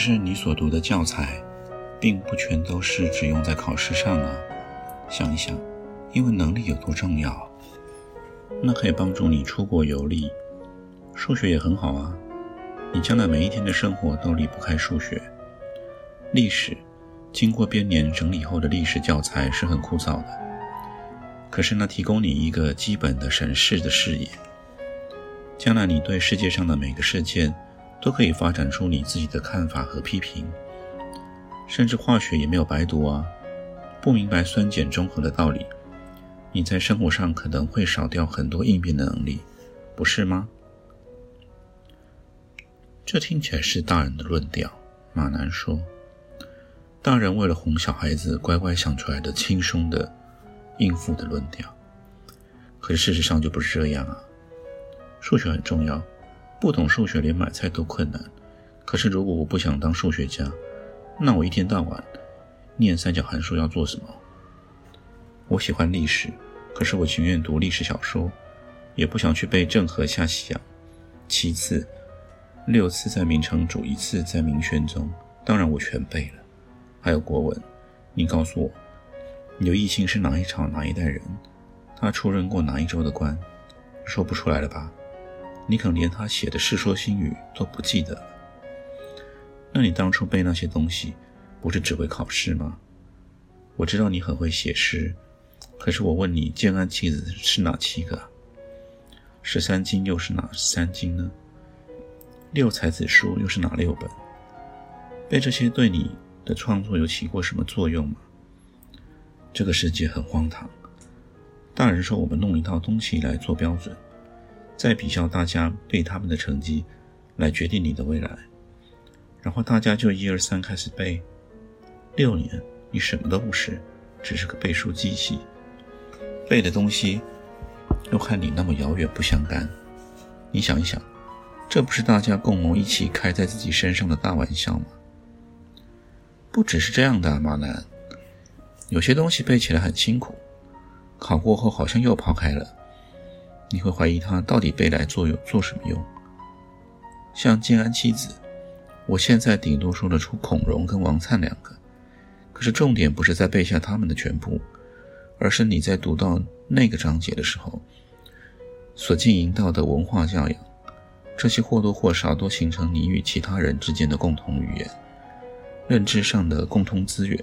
是你所读的教材，并不全都是只用在考试上啊。想一想，英文能力有多重要？那可以帮助你出国游历。数学也很好啊，你将来每一天的生活都离不开数学。历史，经过编年整理后的历史教材是很枯燥的，可是那提供你一个基本的审视的视野。将来你对世界上的每个事件。都可以发展出你自己的看法和批评，甚至化学也没有白读啊！不明白酸碱中和的道理，你在生活上可能会少掉很多应变的能力，不是吗？这听起来是大人的论调。马南说：“大人为了哄小孩子乖乖想出来的轻松的应付的论调，可是事实上就不是这样啊！数学很重要。”不懂数学，连买菜都困难。可是，如果我不想当数学家，那我一天到晚念三角函数要做什么？我喜欢历史，可是我情愿读历史小说，也不想去背郑和下西洋。其次，六次在明成祖，一次在明宣宗，当然我全背了。还有国文，你告诉我，刘义清是哪一朝哪一代人？他出任过哪一州的官？说不出来了吧？你可能连他写的《世说新语》都不记得了。那你当初背那些东西，不是只为考试吗？我知道你很会写诗，可是我问你，建安七子是哪七个？十三经又是哪三经呢？六才子书又是哪六本？背这些对你的创作有起过什么作用吗？这个世界很荒唐。大人说我们弄一套东西来做标准。再比较大家背他们的成绩，来决定你的未来。然后大家就一二三开始背，六年你什么都不是，只是个背书机器。背的东西又和你那么遥远不相干。你想一想，这不是大家共谋一起开在自己身上的大玩笑吗？不只是这样的，马南，有些东西背起来很辛苦，考过后好像又抛开了。你会怀疑他到底背来做有做什么用？像建安七子，我现在顶多说得出孔融跟王粲两个，可是重点不是在背下他们的全部，而是你在读到那个章节的时候，所经营到的文化教养，这些或多或少都形成你与其他人之间的共同语言，认知上的共通资源，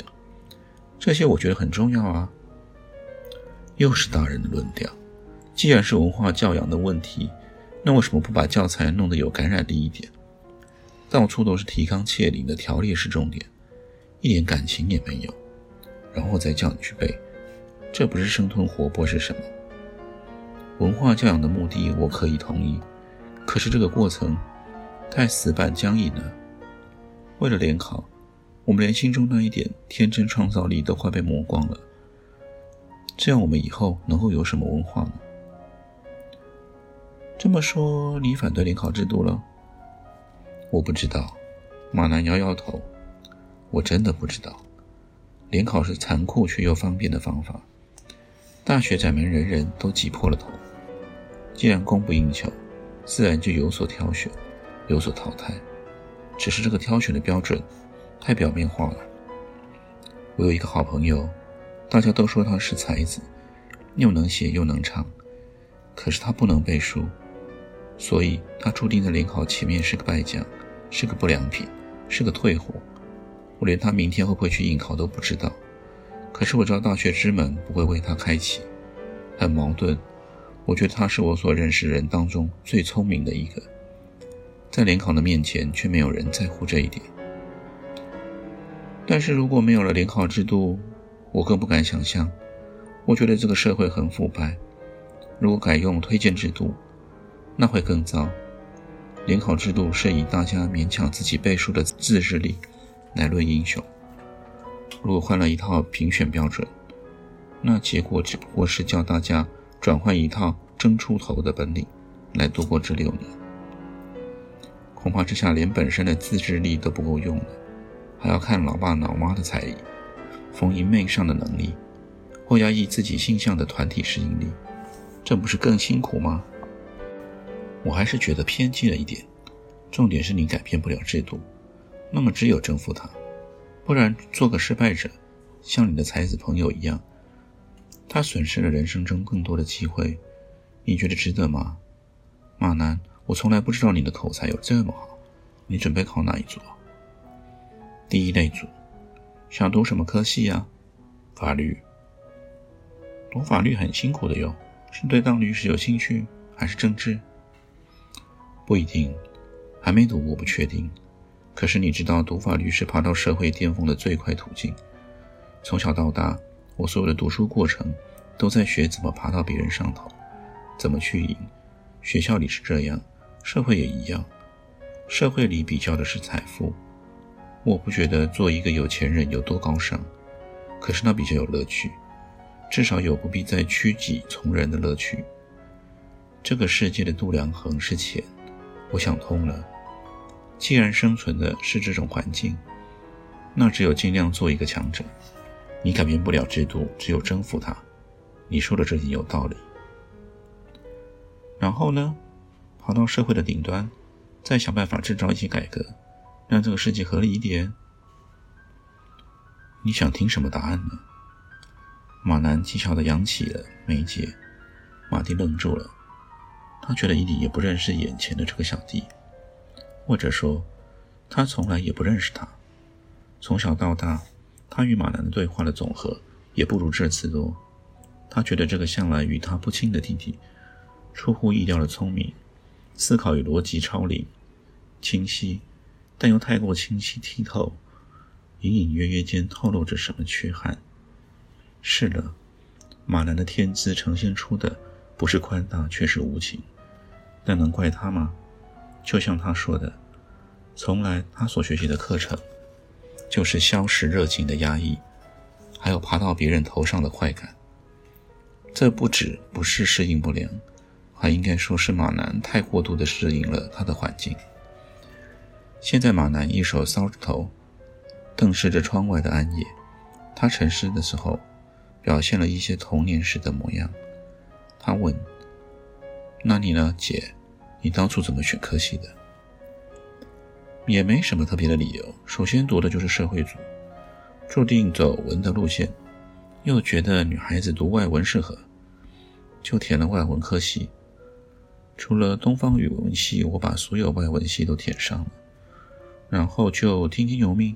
这些我觉得很重要啊。又是大人的论调。既然是文化教养的问题，那为什么不把教材弄得有感染力一点？到处都是提纲挈领的条列式重点，一点感情也没有，然后再叫你去背，这不是生吞活剥是什么？文化教养的目的我可以同意，可是这个过程太死板僵硬了。为了联考，我们连心中那一点天真创造力都快被磨光了，这样我们以后能够有什么文化呢？这么说，你反对联考制度了？我不知道。马南摇摇头，我真的不知道。联考是残酷却又方便的方法，大学窄门人人都挤破了头。既然供不应求，自然就有所挑选，有所淘汰。只是这个挑选的标准太表面化了。我有一个好朋友，大家都说他是才子，又能写又能唱，可是他不能背书。所以，他注定在联考前面是个败将，是个不良品，是个退货。我连他明天会不会去应考都不知道。可是我知道大学之门不会为他开启，很矛盾。我觉得他是我所认识人当中最聪明的一个，在联考的面前却没有人在乎这一点。但是如果没有了联考制度，我更不敢想象。我觉得这个社会很腐败。如果改用推荐制度，那会更糟。联考制度是以大家勉强自己背书的自制力来论英雄。如果换了一套评选标准，那结果只不过是教大家转换一套争出头的本领，来度过这六年。恐怕这下连本身的自制力都不够用了，还要看老爸老妈的才艺、逢迎媚上的能力，或压抑自己性向的团体适应力，这不是更辛苦吗？我还是觉得偏激了一点。重点是你改变不了制度，那么只有征服它，不然做个失败者，像你的才子朋友一样，他损失了人生中更多的机会，你觉得值得吗？马南，我从来不知道你的口才有这么好，你准备考哪一组？第一类组，想读什么科系呀？法律。读法律很辛苦的哟，是对当律师有兴趣，还是政治？不一定。还没读，我不确定。可是你知道，读法律是爬到社会巅峰的最快途径。从小到大，我所有的读书过程都在学怎么爬到别人上头，怎么去赢。学校里是这样，社会也一样。社会里比较的是财富。我不觉得做一个有钱人有多高尚，可是那比较有乐趣，至少有不必再屈己从人的乐趣。这个世界的度量衡是钱，我想通了。既然生存的是这种环境，那只有尽量做一个强者。你改变不了制度，只有征服它。你说的这点有道理。然后呢，跑到社会的顶端，再想办法制造一些改革，让这个世界合理一点。你想听什么答案呢？马南技巧地扬起了眉睫。马蒂愣住了，他觉得一点也不认识眼前的这个小弟。或者说，他从来也不认识他。从小到大，他与马南的对话的总和也不如这次多。他觉得这个向来与他不亲的弟弟，出乎意料的聪明，思考与逻辑超灵、清晰，但又太过清晰剔透，隐隐约约间透露着什么缺憾。是的，马南的天资呈现出的不是宽大，却是无情。但能怪他吗？就像他说的，从来他所学习的课程，就是消蚀热情的压抑，还有爬到别人头上的快感。这不止不是适应不良，还应该说是马南太过度的适应了他的环境。现在马南一手搔着头，瞪视着窗外的暗夜。他沉思的时候，表现了一些童年时的模样。他问：“那你呢，姐？”你当初怎么选科系的？也没什么特别的理由。首先读的就是社会组，注定走文的路线，又觉得女孩子读外文适合，就填了外文科系。除了东方语文系，我把所有外文系都填上了，然后就听天由命，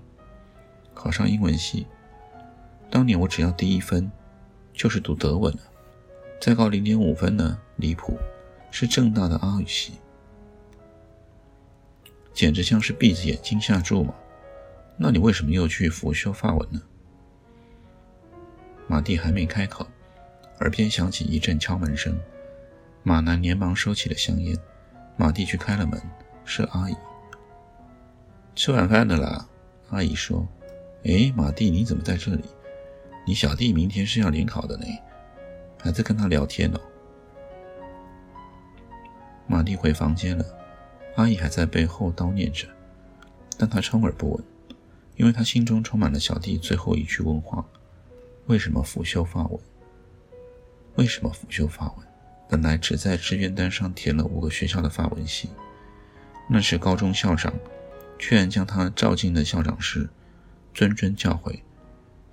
考上英文系。当年我只要低一分，就是读德文了，再高零点五分呢，离谱。是正大的阿语系，简直像是闭着眼睛下注嘛！那你为什么又去辅修法文呢？马蒂还没开口，耳边响起一阵敲门声。马南连忙收起了香烟。马蒂去开了门，是阿姨。吃晚饭的啦，阿姨说：“哎，马蒂，你怎么在这里？你小弟明天是要联考的呢，还在跟他聊天呢。”马蒂回房间了，阿姨还在背后叨念着，但她充耳不闻，因为她心中充满了小弟最后一句问话：为什么辅修法文？为什么辅修法文？本来只在志愿单上填了五个学校的发文系，那时高中校长居然将他召进了校长室，谆谆教诲，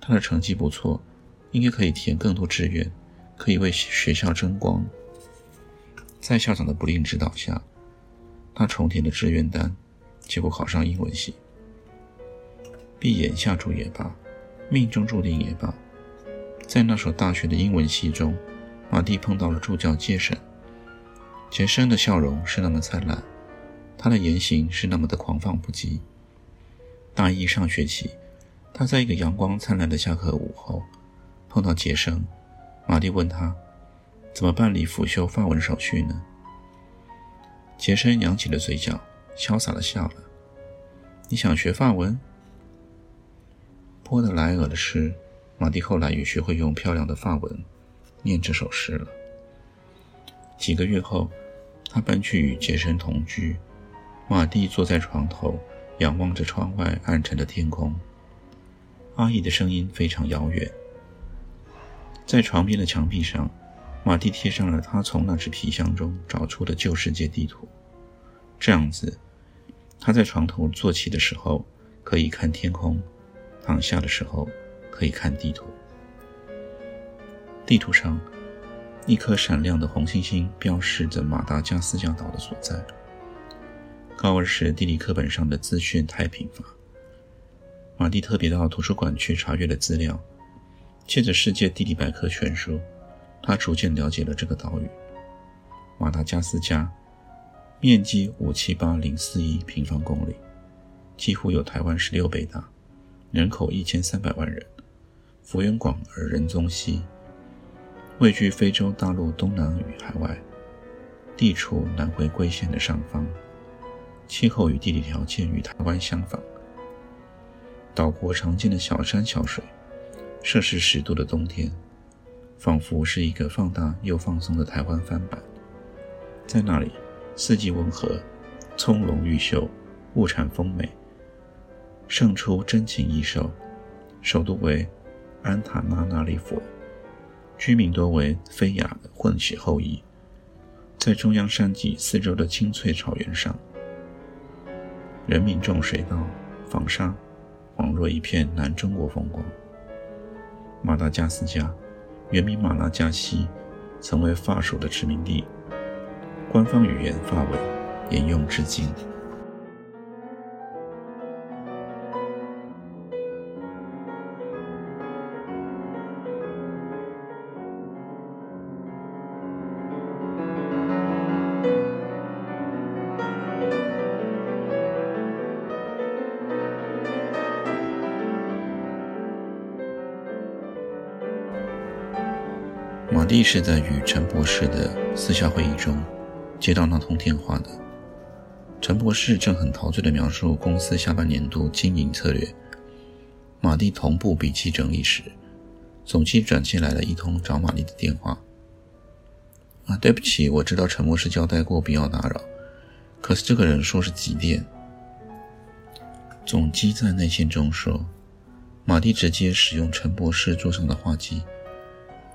他的成绩不错，应该可以填更多志愿，可以为学校争光。在校长的不吝指导下，他重填了志愿单，结果考上英文系。闭眼下注也罢，命中注定也罢，在那所大学的英文系中，马蒂碰到了助教杰森。杰森的笑容是那么灿烂，他的言行是那么的狂放不羁。大一上学期，他在一个阳光灿烂的下课午后碰到杰森，马蒂问他。怎么办理辅修法文手续呢？杰森扬起了嘴角，潇洒的笑了。你想学法文？波德莱尔的诗，马蒂后来也学会用漂亮的法文念这首诗了。几个月后，他搬去与杰森同居。马蒂坐在床头，仰望着窗外暗沉的天空。阿姨的声音非常遥远。在床边的墙壁上，马蒂贴上了他从那只皮箱中找出的旧世界地图。这样子，他在床头坐起的时候可以看天空，躺下的时候可以看地图。地图上，一颗闪亮的红星星标示着马达加斯加岛的所在。高二时地理课本上的资讯太贫乏，马蒂特别到图书馆去查阅了资料。借着《世界地理百科全书》，他逐渐了解了这个岛屿——马达加斯加，面积五七八零四一平方公里，几乎有台湾十六倍大，人口一千三百万人，幅员广而人踪稀，位居非洲大陆东南与海外，地处南回归线的上方。气候与地理条件与台湾相仿，岛国常见的小山小水，摄氏十度的冬天，仿佛是一个放大又放松的台湾翻版。在那里，四季温和，葱茏玉秀，物产丰美，胜出真情异兽。首都为安塔纳那利佛，居民多为菲亚混血后裔。在中央山脊四周的青翠草原上。人民种水稻、纺纱，恍若一片南中国风光。马达加斯加原名马拉加西，曾为法属的殖民地，官方语言法文，沿用至今。马蒂是在与陈博士的私下会议中接到那通电话的。陈博士正很陶醉地描述公司下半年度经营策略。马蒂同步笔记整理时，总机转进来了一通找玛丽的电话。啊，对不起，我知道陈博士交代过不要打扰，可是这个人说是急电。总机在内线中说，马蒂直接使用陈博士桌上的话机。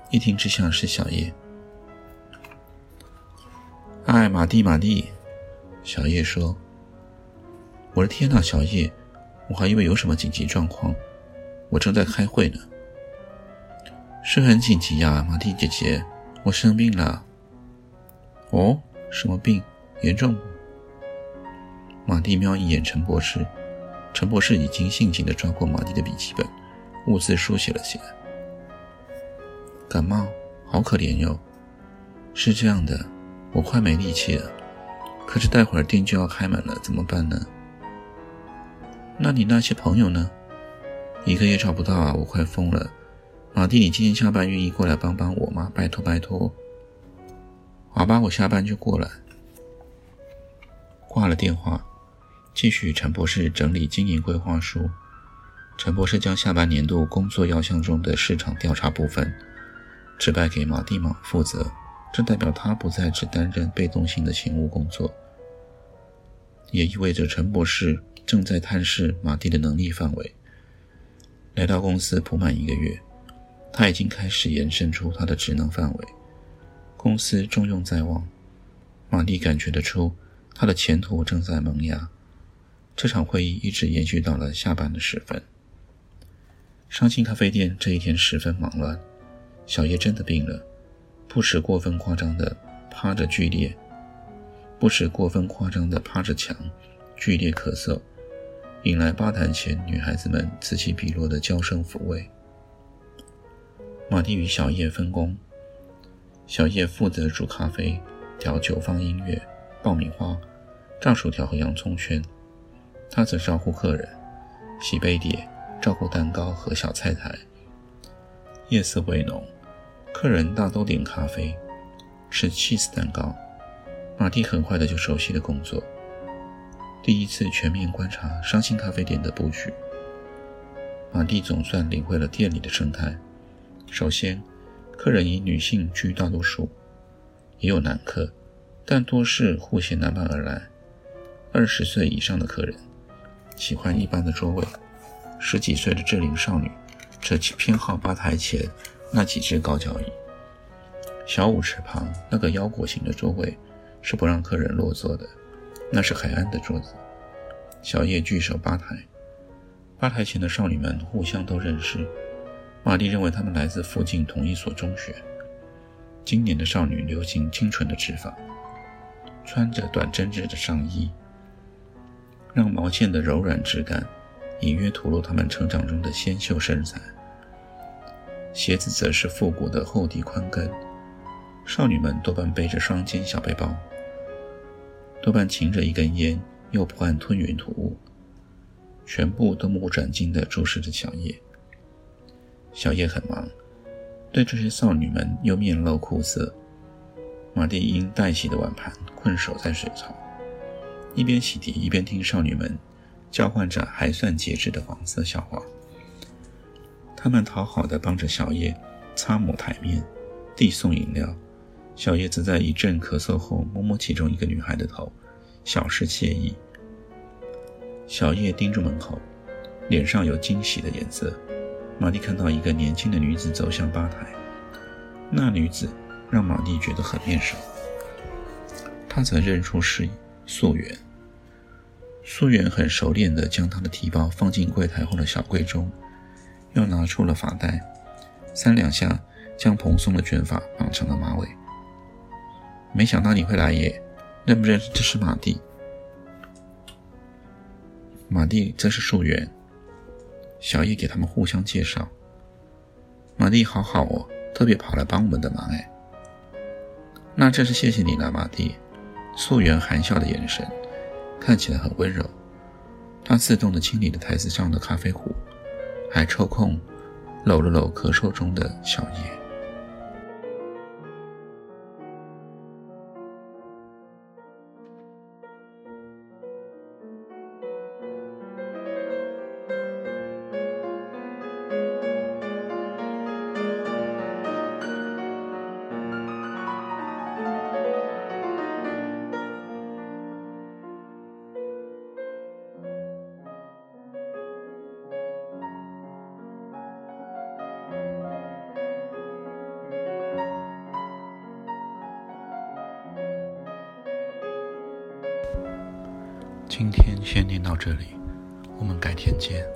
一听之下是小叶。哎，马蒂，马蒂，小叶说：“我的天哪，小叶，我还以为有什么紧急状况，我正在开会呢。是很紧急呀，马蒂姐姐，我生病了。哦，什么病？严重？”马蒂瞄一眼陈博士，陈博士已经性情地抓过马蒂的笔记本，兀自书写了起来。感冒，好可怜哟。是这样的，我快没力气了。可是待会儿店就要开门了，怎么办呢？那你那些朋友呢？一个也找不到啊，我快疯了。马蒂，你今天下班愿意过来帮帮我吗？拜托拜托。好吧，我下班就过来。挂了电话，继续陈博士整理经营规划书。陈博士将下半年度工作要项中的市场调查部分。指派给马蒂玛负责，这代表他不再只担任被动性的勤务工作，也意味着陈博士正在探视马蒂的能力范围。来到公司不满一个月，他已经开始延伸出他的职能范围。公司重用在望，马蒂感觉得出他的前途正在萌芽。这场会议一直延续到了下班的时分。伤心咖啡店这一天十分忙乱。小叶真的病了，不时过分夸张的趴着剧烈，不时过分夸张的趴着墙，剧烈咳嗽，引来吧台前女孩子们此起彼落的娇声抚慰。马蒂与小叶分工，小叶负责煮咖啡、调酒、放音乐、爆米花、炸薯条和洋葱圈，他则招呼客人、洗杯碟、照顾蛋糕和小菜台。夜色微浓。客人大都点咖啡，吃 cheese 蛋糕。马蒂很快的就熟悉了工作，第一次全面观察伤心咖啡店的布局。马蒂总算领会了店里的生态。首先，客人以女性居大多数，也有男客，但多是护鞋男伴而来。二十岁以上的客人喜欢一般的桌位，十几岁的志龄少女则偏好吧台前那几只高脚椅。小舞池旁那个腰果型的座位是不让客人落座的，那是海岸的桌子。小叶聚首吧台，吧台前的少女们互相都认识。玛丽认为她们来自附近同一所中学。今年的少女流行清纯的直发，穿着短针织的上衣，让毛线的柔软质感隐约吐露她们成长中的纤秀身材。鞋子则是复古的厚底宽跟。少女们多半背着双肩小背包，多半噙着一根烟。又不按吞云吐雾，全部都目不转睛地注视着小叶。小叶很忙，对这些少女们又面露苦涩。马蒂因待洗的碗盘困守在水槽，一边洗涤一边听少女们交换着还算节制的黄色笑话。他们讨好地帮着小叶擦抹台面，递送饮料。小叶则在一阵咳嗽后摸摸其中一个女孩的头，小是惬意。小叶盯住门口，脸上有惊喜的颜色。玛丽看到一个年轻的女子走向吧台，那女子让玛丽觉得很面熟。她才认出是素媛。素媛很熟练地将她的提包放进柜台后的小柜中，又拿出了发带，三两下将蓬松的卷发绑成了马尾。没想到你会来耶，认不认识这是马蒂？马蒂则是树园，小叶给他们互相介绍。马蒂好好哦，特别跑来帮我们的忙哎。那真是谢谢你了，马蒂。素媛含笑的眼神看起来很温柔。他自动的清理了台子上的咖啡壶，还抽空搂了搂咳嗽中的小叶。今天先念到这里，我们改天见。